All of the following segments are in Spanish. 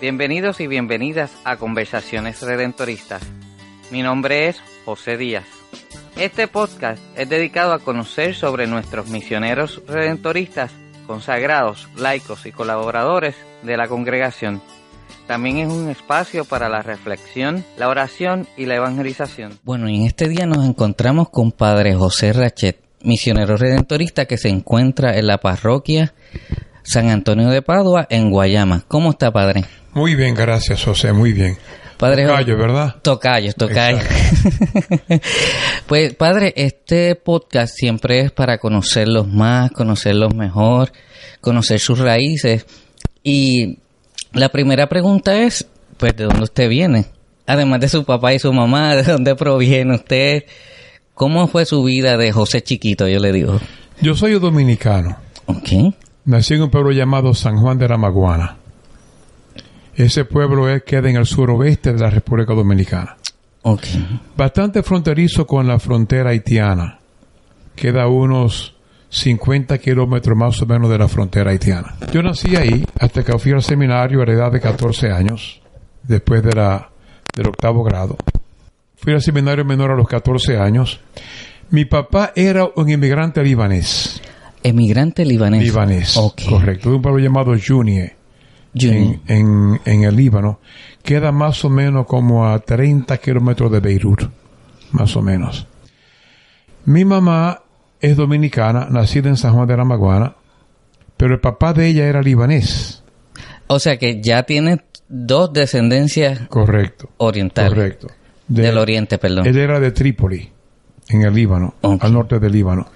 Bienvenidos y bienvenidas a Conversaciones Redentoristas. Mi nombre es José Díaz. Este podcast es dedicado a conocer sobre nuestros misioneros redentoristas, consagrados, laicos y colaboradores de la congregación. También es un espacio para la reflexión, la oración y la evangelización. Bueno, y en este día nos encontramos con Padre José Rachet, misionero redentorista que se encuentra en la parroquia San Antonio de Padua, en Guayama. ¿Cómo está, Padre? Muy bien, gracias, José, muy bien. Padre Tocayo, ¿verdad? Tocayo, tocayo. pues, padre, este podcast siempre es para conocerlos más, conocerlos mejor, conocer sus raíces. Y la primera pregunta es, pues, ¿de dónde usted viene? Además de su papá y su mamá, ¿de dónde proviene usted? ¿Cómo fue su vida de José Chiquito, yo le digo? Yo soy un dominicano. Ok. Nací en un pueblo llamado San Juan de la Maguana. Ese pueblo es, queda en el suroeste de la República Dominicana. Ok. Bastante fronterizo con la frontera haitiana. Queda unos 50 kilómetros más o menos de la frontera haitiana. Yo nací ahí hasta que fui al seminario a la edad de 14 años, después de la, del octavo grado. Fui al seminario menor a los 14 años. Mi papá era un inmigrante libanés. Emigrante libanés. Libanés, Ok. correcto. De un pueblo llamado Junie, Juni. En, en, en el Líbano. Queda más o menos como a 30 kilómetros de Beirut, más o menos. Mi mamá es dominicana, nacida en San Juan de la Maguana, pero el papá de ella era libanés. O sea que ya tiene dos descendencias Correcto. orientales. Correcto. Del oriente, perdón. Él era de Trípoli, en el Líbano, al norte del Líbano.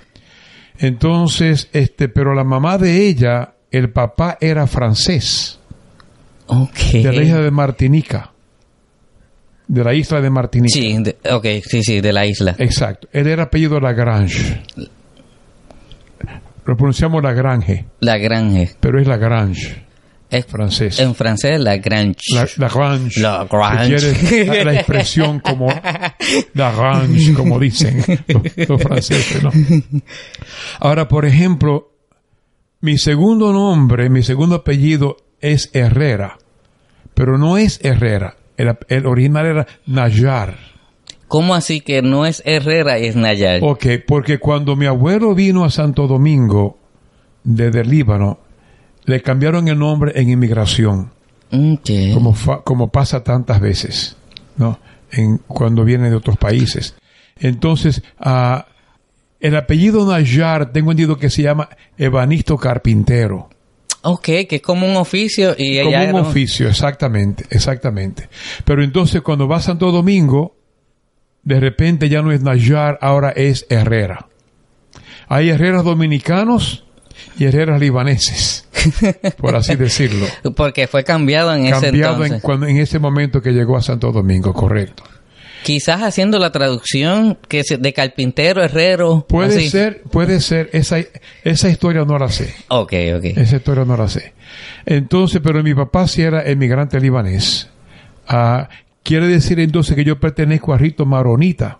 Entonces, este, pero la mamá de ella, el papá era francés, De la isla de Martinica. De la isla de Martinica. Sí, de- ok, sí, sí, de la isla. Exacto. Él era apellido Lagrange. Lo pronunciamos Lagrange, Lagrange. pero es Lagrange, Es francés. en francés Lagrange. La, Lagrange. Lagrange. Si la, la expresión como Lagrange, como dicen los, los franceses, ¿no? Ahora, por ejemplo, mi segundo nombre, mi segundo apellido es Herrera, pero no es Herrera. El, el original era Nayar. ¿Cómo así que no es Herrera y es Nayar? Ok, porque cuando mi abuelo vino a Santo Domingo desde el Líbano, le cambiaron el nombre en inmigración, como, fa- como pasa tantas veces, ¿no? En, cuando vienen de otros países. Entonces, ah, el apellido Nayar, tengo entendido que se llama Evanisto Carpintero. Ok, que es como un oficio y Como un oficio, exactamente, exactamente. Pero entonces cuando va a Santo Domingo, de repente ya no es Nayar, ahora es Herrera. Hay herreras dominicanos y herreras libaneses, por así decirlo. Porque fue cambiado en ese Cambiado en, entonces. en ese momento que llegó a Santo Domingo, correcto. Quizás haciendo la traducción que se- de carpintero, herrero. Puede así. ser, puede ser, esa, esa historia no la sé. Ok, ok. Esa historia no la sé. Entonces, pero mi papá sí era emigrante libanés. Ah, quiere decir entonces que yo pertenezco a rito maronita.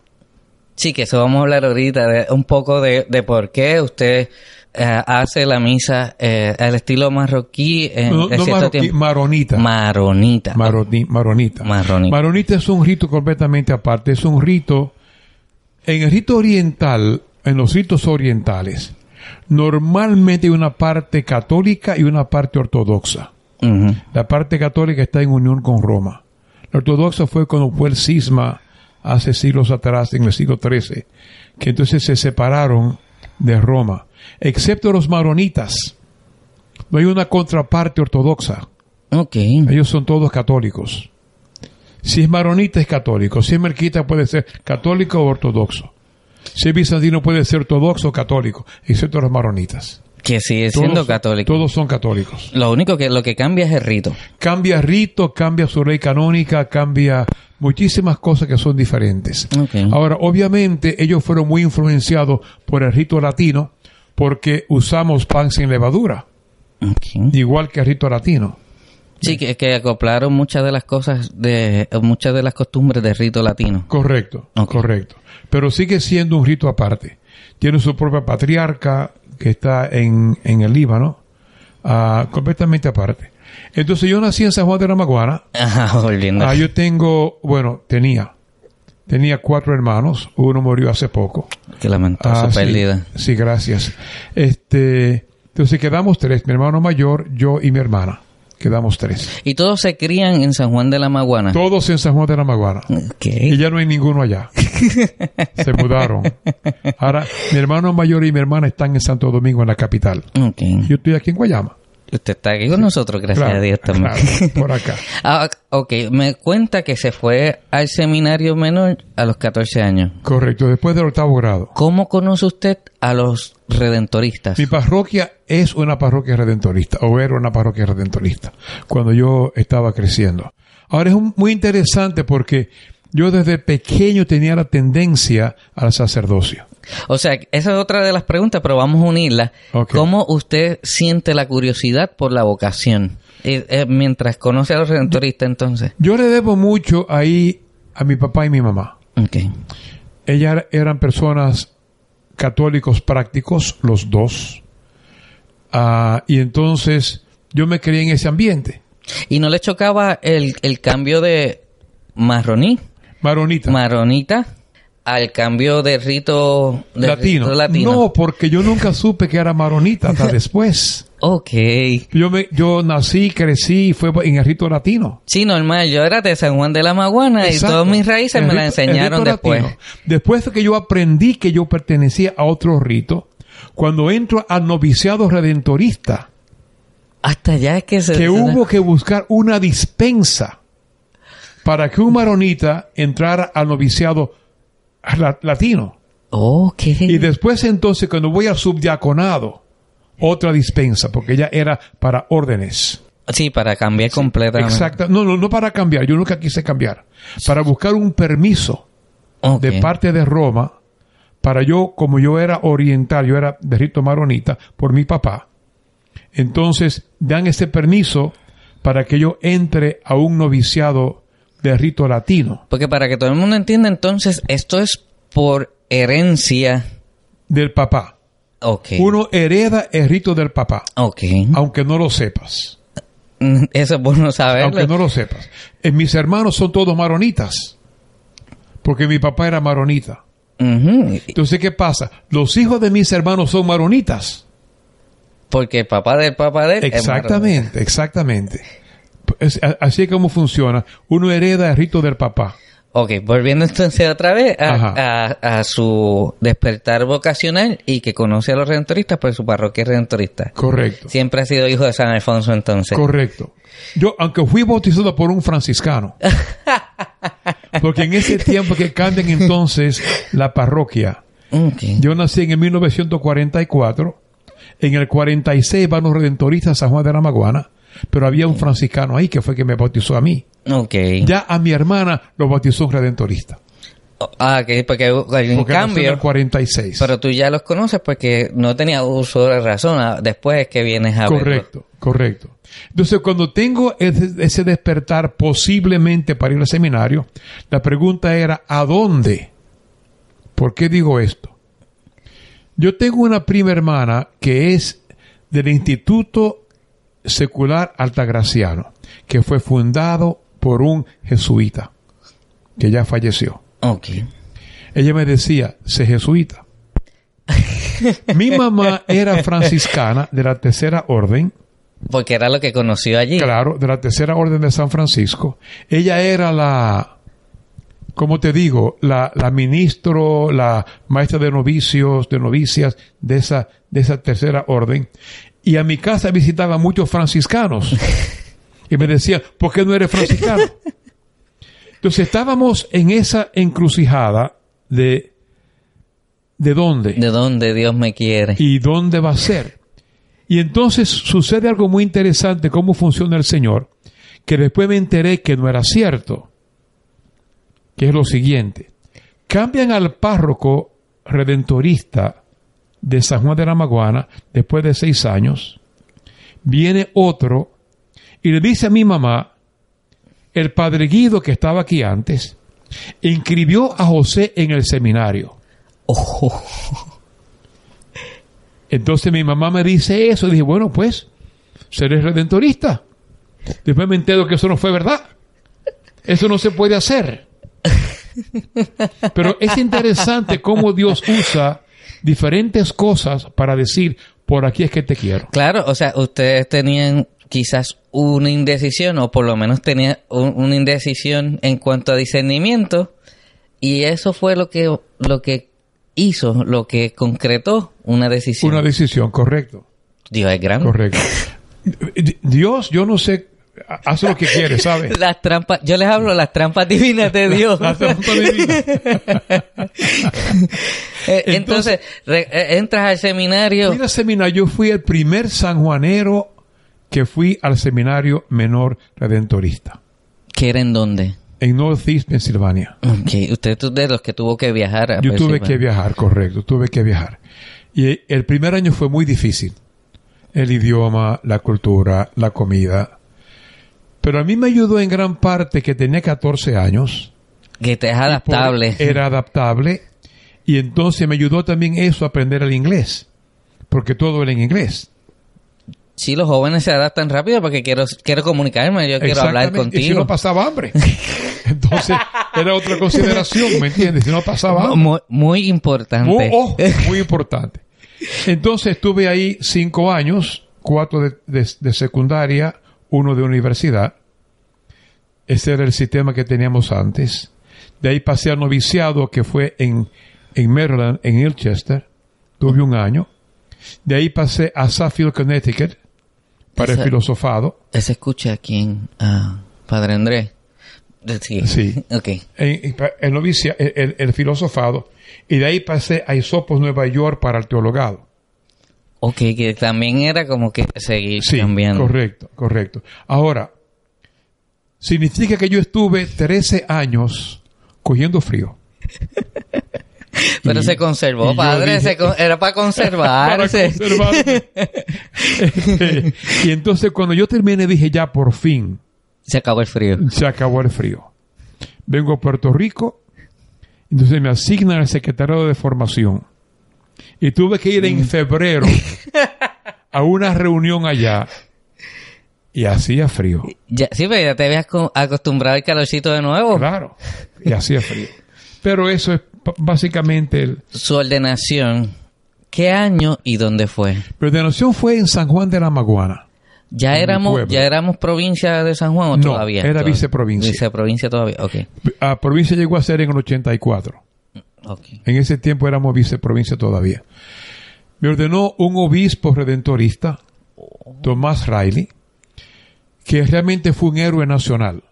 Sí, que eso vamos a hablar ahorita, de, un poco de, de por qué usted eh, hace la misa eh, al estilo marroquí No, no maronita. Maronita. Maroni- maronita. Maronita. Maronita es un rito completamente aparte. Es un rito. En el rito oriental, en los ritos orientales, normalmente hay una parte católica y una parte ortodoxa. La parte católica está en unión con Roma. La ortodoxa fue cuando fue el cisma hace siglos atrás, en el siglo XIII, que entonces se separaron de Roma, excepto los maronitas. No hay una contraparte ortodoxa. Ok. Ellos son todos católicos. Si es maronita es católico, si es merquita puede ser católico o ortodoxo. Si es bizantino puede ser ortodoxo o católico, excepto los maronitas. Que sigue siendo Todos- católico. Todos son católicos. Lo único que lo que cambia es el rito. cambia rito, cambia su ley canónica, cambia muchísimas cosas que son diferentes. Ok. Ahora, obviamente, ellos fueron muy influenciados por el rito latino porque usamos pan sin levadura, igual que el rito latino. Sí, que, que acoplaron muchas de las cosas de muchas de las costumbres del rito latino. Correcto, correcto. Pero sigue siendo un rito aparte. Tiene su propia patriarca que está en, en el Líbano, ah, completamente aparte. Entonces yo nací en San Juan de la Maguana. Ajá, volviendo. Ah, yo tengo, bueno, tenía, tenía cuatro hermanos. Uno murió hace poco. Qué lamentable Ah, sí. pérdida. Sí, gracias. Este, entonces quedamos tres, mi hermano mayor, yo y mi hermana. Quedamos tres. Y todos se crían en San Juan de la Maguana. Todos en San Juan de la Maguana. Y ya no hay ninguno allá. Se mudaron. Ahora, mi hermano mayor y mi hermana están en Santo Domingo, en la capital. Ok. Yo estoy aquí en Guayama. Usted está aquí con nosotros, gracias Claro, a Dios también. claro, por acá. Ah, ok, me cuenta que se fue al seminario menor a los 14 años. Correcto, después del octavo grado. ¿Cómo conoce usted a los redentoristas? Mi parroquia es una parroquia redentorista, o era una parroquia redentorista, cuando yo estaba creciendo. Ahora es un- muy interesante porque yo desde pequeño tenía la tendencia al sacerdocio. O sea, esa es otra de las preguntas, pero vamos a unirla. Ok. ¿Cómo usted siente la curiosidad por la vocación? Eh, eh, mientras conoce a los redentoristas, entonces. Yo le debo mucho ahí a mi papá y mi mamá. Ok. Ellas eran personas católicos prácticos, los dos. Ah, y entonces yo me crié en ese ambiente. ¿Y no le chocaba el, el cambio de marroní, Maronita. maronita, al cambio de rito, de latino. rito latino? No, porque yo nunca supe que era maronita hasta después. Ok. Yo me, yo nací, crecí y fue en el rito latino. Sí, normal. Yo era de San Juan de la Maguana y todas mis raíces El me las enseñaron después. latino. Después de que yo aprendí que yo pertenecía a otro rito, cuando entro al noviciado redentorista, Hasta ya es que se... que hubo que buscar una dispensa para que un maronita entrara al noviciado la- latino. Ok. Y después entonces cuando voy al subdiaconado, otra dispensa, porque ella era para órdenes. Sí, para cambiar completamente. Exacto. No, no, no para cambiar. Yo nunca quise cambiar. Para buscar un permiso de parte de Roma para yo, como yo era oriental, yo era de rito maronita por mi papá. Entonces dan ese permiso para que yo entre a un noviciado de rito latino Porque para que todo el mundo entienda, entonces, esto es por herencia. del papá. Ok. Uno hereda el rito del papá, Ok. aunque no lo sepas. Eso es bueno saberlo. Aunque no lo sepas. Eh, mis hermanos son todos maronitas. Porque mi papá era maronita. Entonces, ¿qué pasa? Los hijos de mis hermanos son maronitas. Porque el papá del papá de él es Exactamente, exactamente. Es- así es como funciona. Uno hereda el rito del papá. Ok, volviendo entonces otra vez a, Ajá. a- a su despertar vocacional y que conoce a los redentoristas por su parroquia redentorista. Correcto. Siempre ha sido hijo de San Alfonso entonces. Correcto. Yo, aunque fui bautizado por un franciscano, porque en ese tiempo que cambian entonces la parroquia, Ok. yo nací en el 1944, en el 46 van los redentoristas a San Juan de la Maguana, pero había un franciscano ahí que fue que me bautizó a mí. Ok. Ya a mi hermana lo bautizó un redentorista, Ah, ok, porque en porque nació en cambio... el 46. Pero tú ya los conoces porque no tenía uso de razón. ah, Después es que vienes a verlo. Correcto, correcto. Entonces, cuando tengo ese despertar posiblemente para ir al seminario, la pregunta era, ¿a dónde? ¿Por qué digo esto? Yo tengo una prima hermana que es del Instituto Secular Altagraciano, que fue fundado por un jesuita, que ya falleció. Ok. Ella me decía, sé jesuita. Mi mamá era franciscana de la tercera orden, Porque era lo que conoció allí. claro, de la tercera orden de San Francisco. Ella era la, ¿cómo te digo? La, la ministro, la maestra de novicios, de novicias de esa, de esa tercera orden. Y a mi casa visitaban muchos franciscanos. Y me decían, ¿por qué no eres franciscano? Entonces estábamos en esa encrucijada de, ¿de dónde? De dónde Dios me quiere. ¿Y dónde va a ser? Y entonces sucede algo muy interesante, cómo funciona el Señor, que después me enteré que no era cierto, que es lo siguiente. Cambian al párroco redentorista de San Juan de la Maguana después de seis años, viene otro y le dice a mi mamá, el padre Guido que estaba aquí antes, inscribió a José en el seminario. Ojo. Entonces mi mamá me dice eso y dije, bueno, pues, seré redentorista. Después me entero que eso no fue verdad. Eso no se puede hacer. Pero es interesante cómo Dios usa diferentes cosas para decir, por aquí es que te quiero. Claro, o sea, ustedes tenían quizás una indecisión o por lo menos tenían un- una indecisión en cuanto a discernimiento y eso fue lo que lo que hizo, lo que concretó una decisión. Una decisión, correcto. Dios es grande. Correcto. Dios, yo no sé, hace lo que quiere, ¿sabes? Las trampas, yo les hablo de las trampas divinas de Dios. La trampa divina. Eh, Entonces, re- eh, entras al seminario. Mira, seminario, yo fui el primer sanjuanero que fui al seminario menor redentorista ¿Que era en dónde? en Northeast, Pensilvania. Ok, usted es de los que tuvo que viajar a Yo tuve que viajar, correcto, tuve que viajar. Y el primer año fue muy difícil. El idioma, la cultura, la comida. Pero a mí me ayudó en gran parte que tenía 14 años. Que te es adaptable. Era adaptable. Y entonces me ayudó también eso a aprender el inglés. Porque todo era en inglés. Sí, los jóvenes se adaptan rápido porque quiero, quiero comunicarme, yo quiero hablar Exactamente. Y si contigo. no pasaba hambre. Entonces era otra consideración, ¿me entiendes? Si no pasaba hambre. muy, muy importante. Muy, oh, muy importante. Entonces estuve ahí cinco años, cuatro de, de- de secundaria, uno de universidad. Ese era el sistema que teníamos antes. De ahí pasé al noviciado que fue en, en Maryland, en Ilchester. Tuve un año. De ahí pasé a Suffield, Connecticut, para el filosofado. Ese escucha aquí en ah, Padre Andrés. Eh, Sí. Sí. Ok. en, en- el, el, el- el filosofado. Y de ahí pasé a Isopos, Nueva York, para el teologado. Ok, que también era como que seguir Sí, cambiando. correcto, correcto. Ahora, significa que yo estuve 13 años cogiendo frío. Pero Y- se conservó, padre. dije- se con- era para para conservarse. conservarme. Este, y entonces cuando yo terminé dije ya por fin se acabó el frío. se acabó el frío. Vengo a Puerto Rico, entonces me asignan al secretario de formación. Y tuve que ir en febrero a una reunión allá y hacía frío. Ya, sí, pero ya te habías co- acostumbrado al calorcito de nuevo. Claro, y hacía frío. Pero eso es básicamente el... Su ordenación. ¿Qué año y dónde fue? Mi ordenación fue en San Juan de la Maguana. ¿Ya éramos, ya éramos provincia de San Juan o No, todavía? era viceprovincia. Viceprovincia todavía, ok. A provincia llegó a ser en el 84. En ese tiempo éramos viceprovincia todavía. Me ordenó un obispo redentorista, Tomás Riley, que realmente fue un héroe nacional.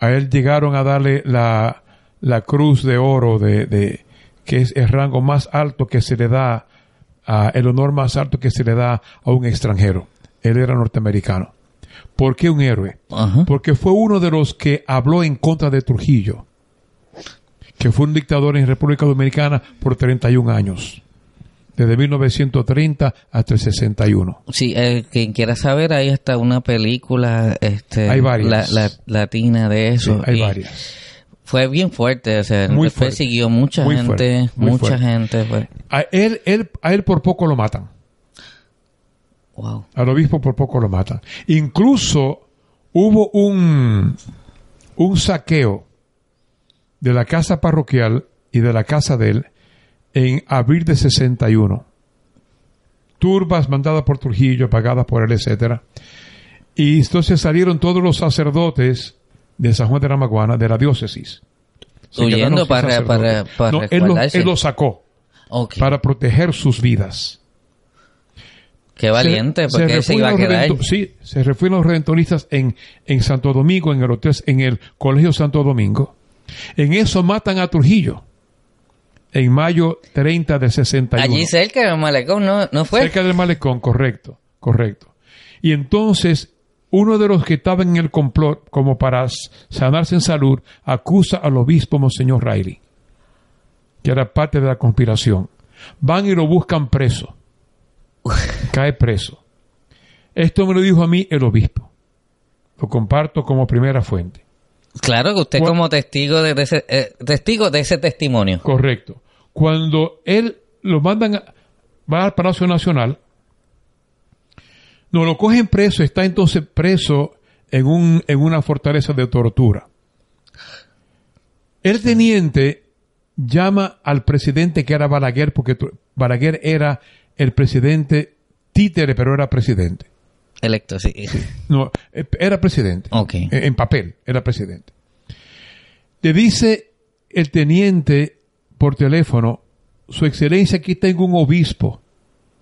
A él llegaron a darle la, la cruz de oro de, de- que es el rango más alto que se le da, a- el honor más alto que se le da a un extranjero. Él era norteamericano. ¿Por qué un héroe? Porque fue uno de los que habló en contra de Trujillo, que fue un dictador en República Dominicana por 31 años, desde 1930 hasta el 61. Sí, eh, quien quiera saber, ahí está una película este, Hay varias. la- la- latina de eso. Sí, hay y varias. Fue bien fuerte, o sea, Muy después fuerte. siguió mucha Muy gente, fuerte, mucha fuerte. gente. Pues. A él, él, a él por poco lo matan. Wow. Al obispo por poco lo matan. Incluso hubo un, un saqueo de la casa parroquial y de la casa de él en abril de 61. Turbas mandadas por Trujillo, pagadas por él, etcétera. Y entonces salieron todos los sacerdotes de San Juan de la Maguana, de la diócesis. Huyendo para- para- para No, él lo, resguardarse. él lo sacó para proteger sus vidas. Qué valiente, Se- porque se iba a los quedar. Sí, se refugian los redentoristas en, en Santo Domingo, en el hotel, en el Colegio Santo Domingo. En eso matan a Trujillo. En mayo 30 del 61. Allí cerca del malecón, ¿no, no fue? Cerca del malecón, correcto, correcto. Y entonces, uno de los que estaba en el complot, como para sanarse en salud, acusa al obispo Monseñor Riley, que era parte de la conspiración. Van y lo buscan preso. Cae preso. Esto me lo dijo a mí el obispo. Lo comparto como primera fuente. Claro que usted como testigo de, de ese, eh, testigo de ese testimonio. Correcto. Cuando él lo mandan, a- va al Palacio Nacional, No, lo cogen preso, está entonces preso en, un, en una fortaleza de tortura. El teniente llama al presidente que era Balaguer, porque Balaguer era el presidente títere, pero era presidente. Electo, sí. No, eh, era presidente. Ok. En, papel, era presidente. Le dice el teniente por teléfono, Su Excelencia, aquí tengo un obispo.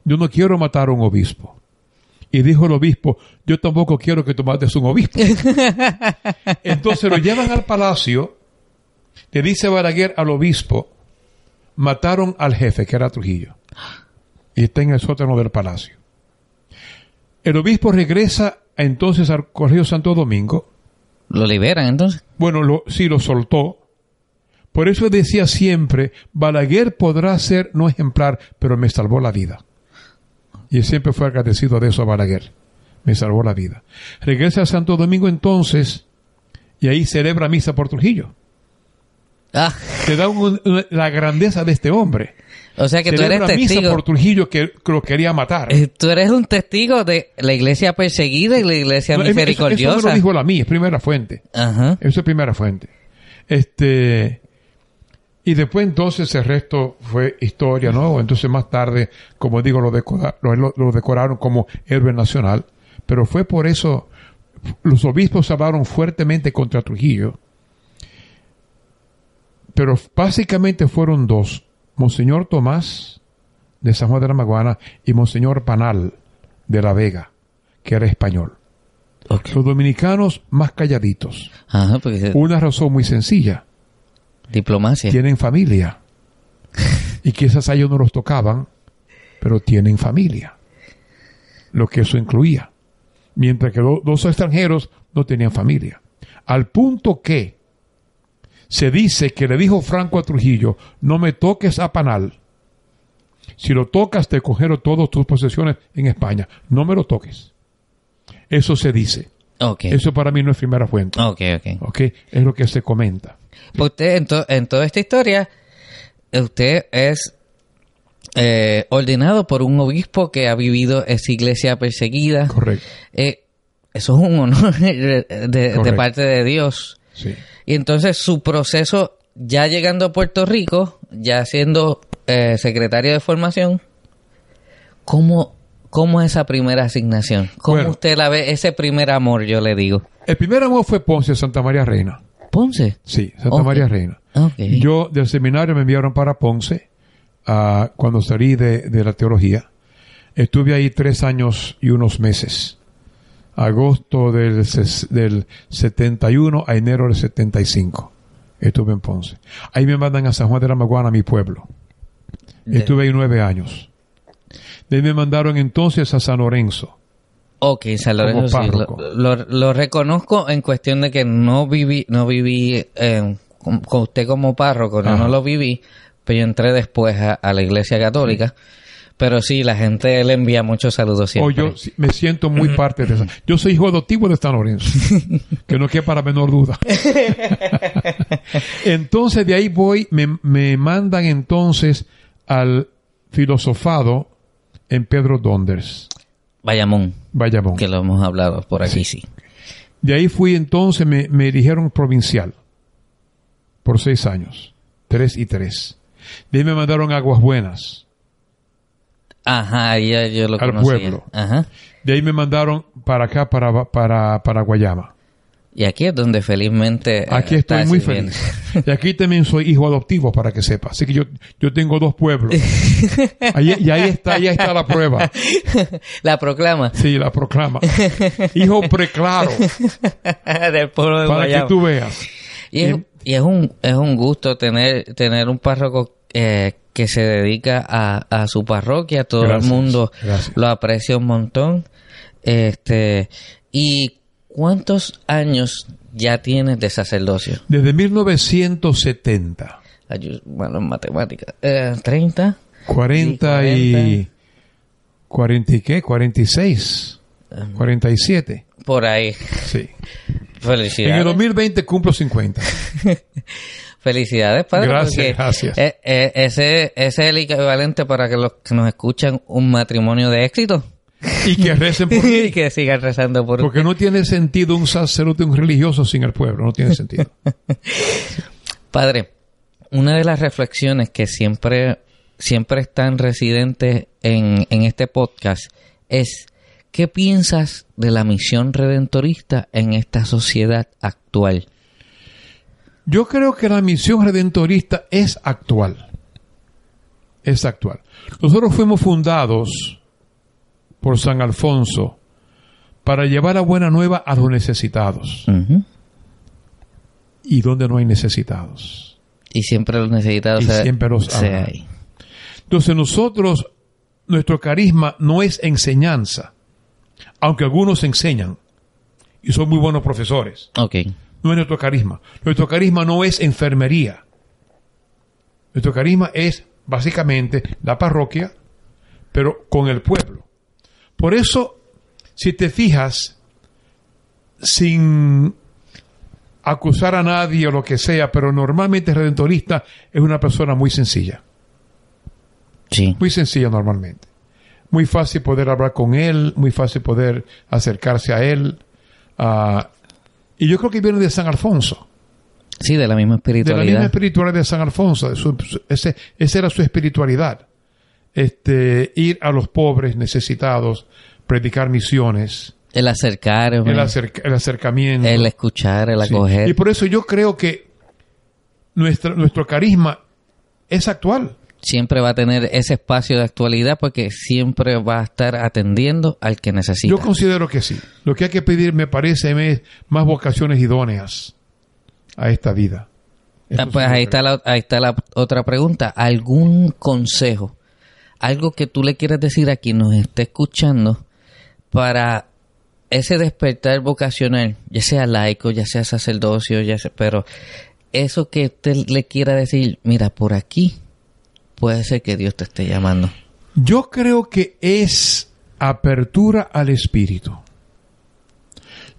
Yo no quiero matar a un obispo. Y dijo el obispo, yo tampoco quiero que tú mates un obispo. Entonces lo llevan al palacio, le dice Balaguer al obispo, mataron al jefe, que era Trujillo. Y está en el sótano del palacio. El obispo regresa entonces al Colegio Santo Domingo. ¿Lo liberan entonces? Bueno, lo, sí lo soltó. Por eso decía siempre, Balaguer podrá ser no ejemplar, pero me salvó la vida. Y él siempre fue agradecido de eso a Balaguer. Me salvó la vida. Regresa a Santo Domingo entonces y ahí celebra misa por Trujillo. Ah, Te da un- una- la grandeza de este hombre. o sea que tú eres celebra misa testigo. por Trujillo que, lo quería matar. Eh, Tú eres un testigo de la iglesia perseguida y la iglesia No, eso- Eso, me misericordiosa. lo dijo la mía, es primera fuente. Ajá. Eso es primera fuente. Este, y después entonces el resto fue historia, ¿no? Entonces más tarde, como digo, lo, decora- lo- lo decoraron como héroe nacional. Pero fue por eso, los obispos hablaron fuertemente contra Trujillo. Pero básicamente fueron dos. Monseñor Tomás de San Juan de la Maguana y Monseñor Panal de La Vega, que era español. Los dominicanos más calladitos. Ajá, porque Una razón muy sencilla. diplomacia. Tienen familia. Y quizás a ellos no los tocaban, pero tienen familia. Lo que eso incluía. Mientras que lo- los extranjeros no tenían familia. Al punto que se dice que le dijo Franco a Trujillo, no me toques a Panal. Si lo tocas, te cogieron todas tus posesiones en España. No me lo toques. Eso se dice. Ok. Eso para mí no es primera fuente. Ok, ok. ¿Ok? Es lo que se comenta. Usted, en, to- en toda esta historia, usted es eh, ordenado por un obispo que ha vivido esa iglesia perseguida. Correcto. Eh, eso es un honor de, parte de Dios. Sí. Y entonces su proceso, ya llegando a Puerto Rico, ya siendo eh, secretario de formación, ¿cómo, ¿cómo es esa primera asignación? ¿Cómo Bueno. usted la ve, ese primer amor, yo le digo? El primer amor fue Ponce, Santa María Reina. Ponce. Sí, Santa. María Reina. Yo del seminario me enviaron para Ponce ah, cuando salí de, de la teología. Estuve ahí tres años y unos meses. Agosto del, ses- del 71 a enero del 75. Estuve en Ponce. Ahí me mandan a San Juan de la Maguana, mi pueblo. Estuve ahí nueve años. De ahí me mandaron entonces a San Lorenzo. Ok, San Lorenzo sí, lo, lo- lo reconozco en cuestión de que no viví, no viví eh, con, usted como párroco, no, lo viví, pero yo entré después a, a la iglesia católica. Pero sí, la gente le envía muchos saludos O siempre. yo sí- me siento muy parte de esa. Yo soy hijo adoptivo de San Lorenzo. que no quepa la menor duda. entonces de ahí voy, me, me mandan entonces al filosofado en Pedro Donders, Bayamón, Bayamón. que lo hemos hablado por aquí, sí. De ahí fui entonces, me, me eligieron provincial por seis años, tres y tres. De ahí me mandaron a Aguas Buenas. Ajá, ya yo lo Al conocía. pueblo. Ajá. De ahí me mandaron para acá, para, para, para Guayama. Y aquí es donde felizmente... eh, Aquí estoy muy feliz. Y aquí también soy hijo adoptivo, para que sepa. Así que yo, yo tengo dos pueblos. Ahí- y ahí está, ahí está la prueba. la proclama Sí, la proclama. Hijo preclaro, del pueblo de para que tú veas. Y es, y es un es un gusto tener tener un párroco eh, que se dedica a, a su parroquia, todo Gracias, el mundo gracias. lo aprecia un montón. Este y cuántos años ya tienes de sacerdocio? Desde 1970, Ayu- Bueno, en matemáticas. Eh, 30. 40 y... 40 y qué? 46. 47. Por ahí. Sí. En el Felicidades. 2020 cumplo 50. Felicidades, padre. Gracias, gracias. eh, eh, ese, ese es el equivalente para que los que nos escuchan un matrimonio de éxito. y que recen por y que sigan rezando por Porque no tiene sentido un sacerdote, un religioso sin el pueblo, no tiene sentido. Padre, una de las reflexiones que siempre, siempre están residentes en, en este podcast es ¿qué piensas de la misión redentorista en esta sociedad actual? Yo creo que la misión redentorista es actual. Es actual. Nosotros fuimos fundados por San Alfonso para llevar a buena nueva a los necesitados. ¿Y donde no hay necesitados? Y siempre los necesitados Y se- siempre los se hay. Entonces nosotros, nuestro carisma no es enseñanza, aunque algunos enseñan y son muy buenos profesores. Ok. No es nuestro carisma. Nuestro carisma no es enfermería. Nuestro carisma es básicamente la parroquia, pero con el pueblo. Por eso, si te fijas, sin acusar a nadie o lo que sea, pero normalmente redentorista es una persona muy sencilla. Sí. Muy sencilla normalmente. Muy fácil poder hablar con él, muy fácil poder acercarse a él. Y yo creo que viene de San Alfonso. Sí, de la misma De la misma espiritualidad. espiritualidad de San Alfonso. de su- ese, esa era su espiritualidad. Este, ir a los pobres necesitados, predicar misiones, el acercar, el, acerca- el acercamiento. el escuchar, el Sí. acoger. Y por eso yo creo que nuestra, nuestro carisma es actual. Siempre va a tener ese espacio de actualidad porque siempre va a estar atendiendo al que necesita. Yo considero que sí. Lo que hay que pedir, me parece, es más vocaciones idóneas a esta vida. Ah, pues ahí está, la, ahí está la otra pregunta. ¿Algún consejo? Algo que tú le quieras decir a quien nos esté escuchando para ese despertar vocacional, ya sea laico, ya sea sacerdocio, ya sea, pero eso que usted le quiera decir, mira, por aquí puede ser que Dios te esté llamando. Yo creo que es apertura al espíritu.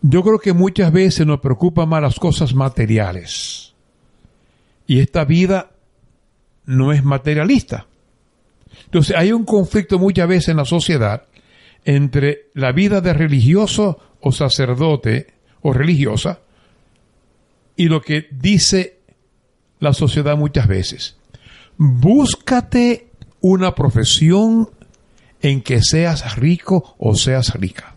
Yo creo que muchas veces nos preocupan más las cosas materiales. Y esta vida no es materialista. Entonces hay un conflicto muchas veces en la sociedad entre la vida de religioso o sacerdote o religiosa y lo que dice la sociedad muchas veces. Búscate una profesión en que seas rico o seas rica.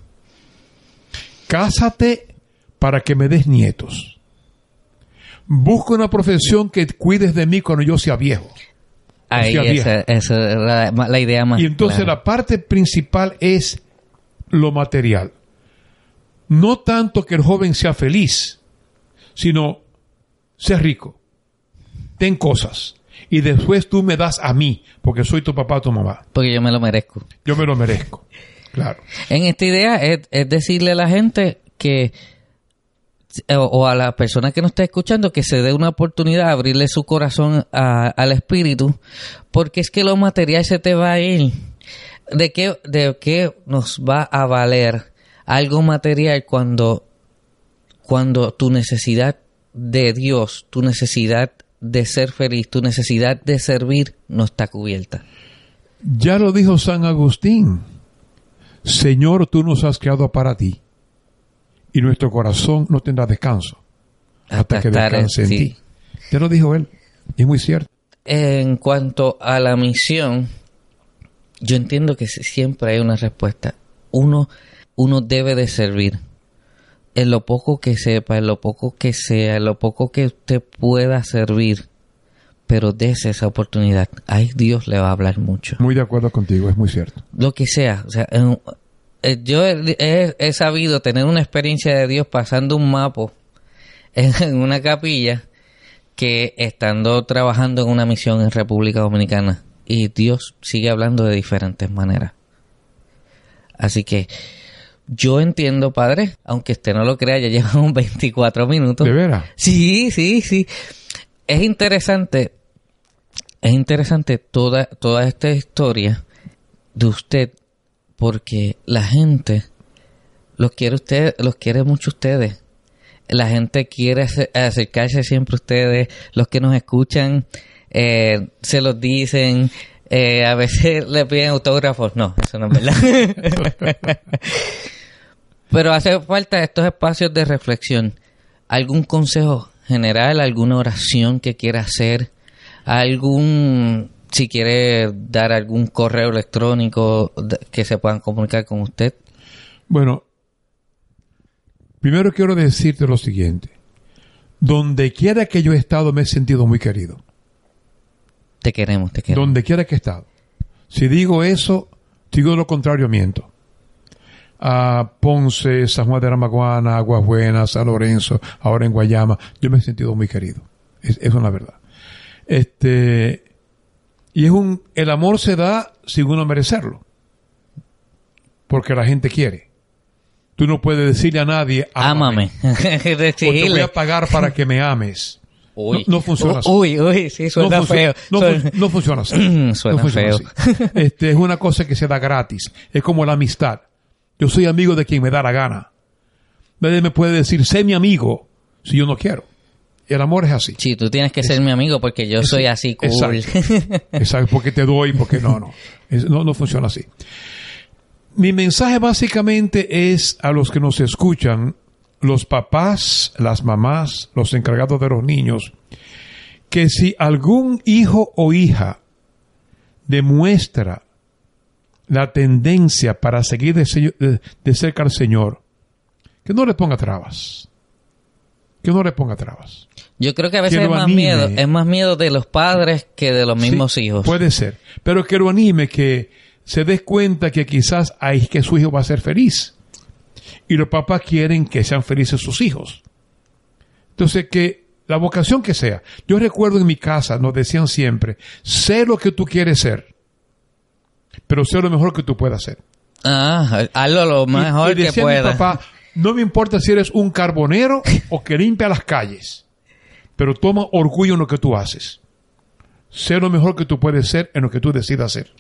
Cásate para que me des nietos. Busca una profesión que cuides de mí cuando yo sea viejo. Ahí sea, esa, esa es la, la idea más. Y entonces la parte principal es lo material. No tanto que el joven sea feliz, sino sea rico. Ten cosas. Y después tú me das a mí, porque soy tu papá o tu mamá. Porque yo me lo merezco. Yo me lo merezco. Claro. En esta idea es, es decirle a la gente que, o, o a la persona que nos está escuchando, que se dé una oportunidad de abrirle su corazón a- al espíritu, porque es que lo material se te va a ir. ¿De qué, ¿De qué nos va a valer algo material cuando, cuando tu necesidad de Dios, tu necesidad de ser feliz, tu necesidad de servir no está cubierta? Ya lo dijo San Agustín. Señor, tú nos has creado para ti. Y nuestro corazón no tendrá descanso hasta, que descanse en sí. ti. Ya lo dijo él. Y es muy cierto. En cuanto a la misión, yo entiendo que si- siempre hay una respuesta. Uno, uno debe de servir. En lo poco que sepa, en lo poco que sea, en lo poco que usted pueda servir. Pero dése esa oportunidad. Ahí Dios le va a hablar mucho. Muy de acuerdo contigo, es muy cierto. Lo que sea. O sea, en- eh, yo he, he- he sabido tener una experiencia de Dios pasando un mapo en, en una capilla que estando trabajando en una misión en República Dominicana y Dios sigue hablando de diferentes maneras. Así que yo entiendo, padre, aunque usted no lo crea, ya llevamos 24 minutos. ¿De veras? Sí, sí, sí. Es interesante, es interesante toda, toda esta historia de usted, porque la gente los quiere usted, los quiere mucho ustedes. La gente quiere ace- acercarse siempre a ustedes, los que nos escuchan eh, se los dicen, Eh, a veces le piden autógrafos. No, eso no es verdad. Pero hace falta estos espacios de reflexión. ¿Algún consejo general, alguna oración que quiera hacer? ¿Algún, si quiere dar algún correo electrónico que se puedan comunicar con usted? Bueno, primero quiero decirte lo siguiente. Donde quiera que yo he estado me he sentido muy querido. Te queremos, te queremos. Donde quiera que he estado. Si digo eso, digo lo contrario, miento. A Ponce, San Juan de Ramaguana, Aguas Buenas, San Lorenzo, ahora en Guayama, yo me he sentido muy querido. Es, es una verdad. Este, y es un, el amor se da sin uno merecerlo. Porque la gente quiere. Tú no puedes decirle a nadie, ámame. o te voy a pagar para que me ames. Uy. No, no funciona así. Uy, uy, sí, suena no feo. No, Suena- no funciona así. Suena No funciona feo. así. Este, es una cosa que se da gratis. Es como la amistad. Yo soy amigo de quien me da la gana. Nadie me puede decir, sé mi amigo, si yo no quiero. El amor es así. Sí, tú tienes que ser mi amigo porque yo soy así cool. Exacto. Exacto, porque te doy, porque no, no. Es- no, no funciona así. Mi mensaje básicamente es a los que nos escuchan, los papás, las mamás, los encargados de los niños, que si algún hijo o hija demuestra la tendencia para seguir de, cerca al Señor, que no le ponga trabas. Que no le ponga trabas. Yo creo que a veces Que es más anime. miedo, es más miedo de los padres que de los mismos Sí, hijos. Puede ser. Pero que lo anime, que se dé cuenta que quizás hay que su hijo va a ser feliz. Y los papás quieren que sean felices sus hijos. Entonces, que la vocación que sea. Yo recuerdo en mi casa, nos decían siempre, sé lo que tú quieres ser, pero sé lo mejor que tú puedas ser. Ah, hazlo lo Y- mejor y que decía mi puedas. papá, no me importa si eres un carbonero o que limpia las calles, pero toma orgullo en lo que tú haces. Sé lo mejor que tú puedes ser en lo que tú decidas hacer.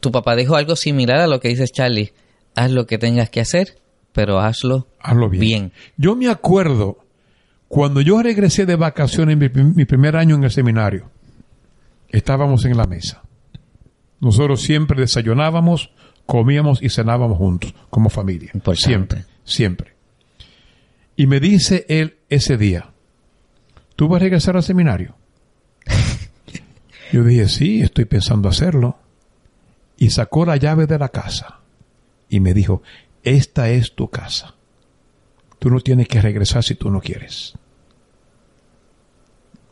Tu papá dijo algo similar a lo que dices Charlie. Haz lo que tengas que hacer, pero hazlo Hazlo bien. bien. Yo me acuerdo cuando yo regresé de vacaciones mi, mi primer año en el seminario. Estábamos en la mesa. Nosotros siempre desayunábamos, comíamos y cenábamos juntos, como familia. Importante. Siempre, siempre. Y me dice él ese día, ¿tú vas a regresar al seminario? Yo dije, sí, estoy pensando hacerlo. Y sacó la llave de la casa y me dijo, esta es tu casa. Tú no tienes que regresar si tú no quieres.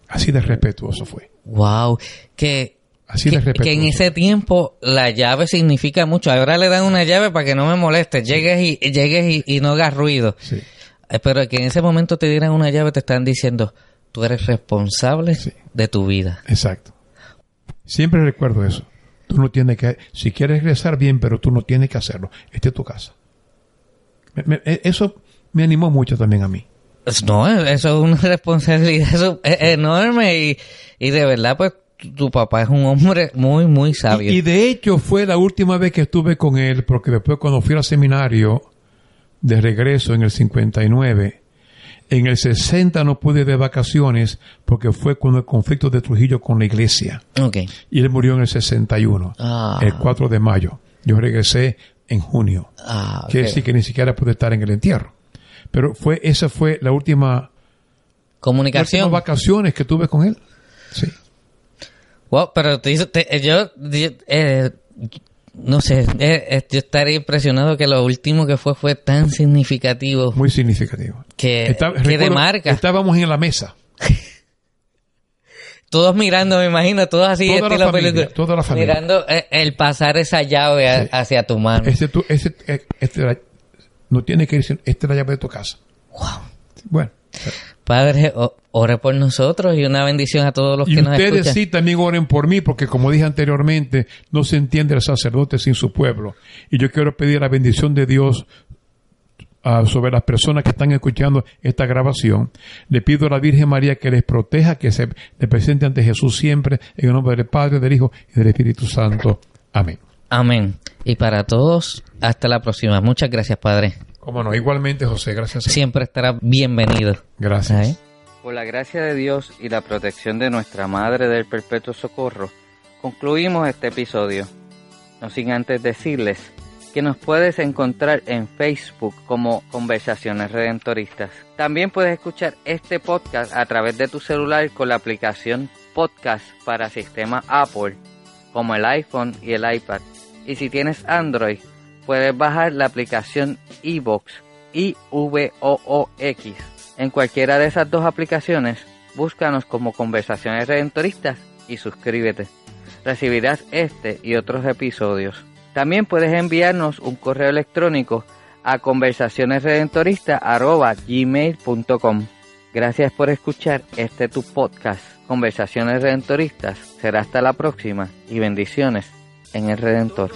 Así de respetuoso fue. Wow. Que, Así que, que en ese tiempo la llave significa mucho. Ahora le dan una llave para que no me moleste. Llegues y, llegues y, y no hagas ruido. Sí, Eh, Pero que en ese momento te dieran una llave, te están diciendo, tú eres responsable Sí. de tu vida. exacto. Siempre recuerdo eso. Tú no tienes que, si quieres regresar bien, pero tú no tienes que hacerlo. Esta es tu casa. Me- me- e- eso me animó mucho también a mí. No, eso es una responsabilidad enorme y, y de verdad, pues tu, tu papá es un hombre muy, muy sabio. Y, y de hecho fue la última vez que estuve con él, porque después cuando fui al seminario de regreso en el 59, en el 60 no pude ir de vacaciones porque fue cuando el conflicto de Trujillo con la iglesia. Y él murió en el 61, Ah. el 4 de mayo. Yo regresé en junio. Ah, ok. Quiere decir que ni siquiera pude estar en el entierro. Pero fue, esa fue la última, las Comunicación. vacaciones que tuve con él. Sí. Wow, pero te hizo- te- yo, yo, eh, no sé, eh, eh, yo estaría impresionado que lo último que fue fue tan significativo Muy significativo. que, Está- que recuerdo, demarca. Estábamos en la mesa. Todos mirando, me imagino, todos así, Toda la estilo familia, película. toda la familia. Mirando eh, el pasar esa llave a- Sí. hacia tu mano. Este, tú- eh, este no tiene que decir, esta es la llave de tu casa. Wow. Bueno. Padre, ore por nosotros y una bendición a todos los Y que nos ustedes escuchan. sí también oren por mí, porque como dije anteriormente, no se entiende el sacerdote sin su pueblo. Y yo quiero pedir la bendición de Dios ah, sobre las personas que están escuchando esta grabación. Le pido a la Virgen María que les proteja, que se le presente ante Jesús siempre, en el nombre del Padre, del Hijo y del Espíritu Santo. Amén. Amén. Y para todos, hasta la próxima. Muchas gracias, Padre. Cómo no, igualmente José, gracias. a- Siempre estará bienvenido. Gracias. Por la gracia de Dios y la protección de nuestra Madre del Perpetuo Socorro, concluimos este episodio. No sin antes decirles que nos puedes encontrar en Facebook como Conversaciones Redentoristas. También puedes escuchar este podcast a través de tu celular con la aplicación Podcast para sistema Apple, como el iPhone y el iPad. Y si tienes Android, puedes bajar la aplicación iVoox, I-V-O-O-X. En cualquiera de esas dos aplicaciones, búscanos como Conversaciones Redentoristas y suscríbete. Recibirás este y otros episodios. También puedes enviarnos un correo electrónico a conversacionesredentoristas.gmail.com Gracias por escuchar este tu podcast, Conversaciones Redentoristas. Será hasta la próxima y bendiciones en el Redentor.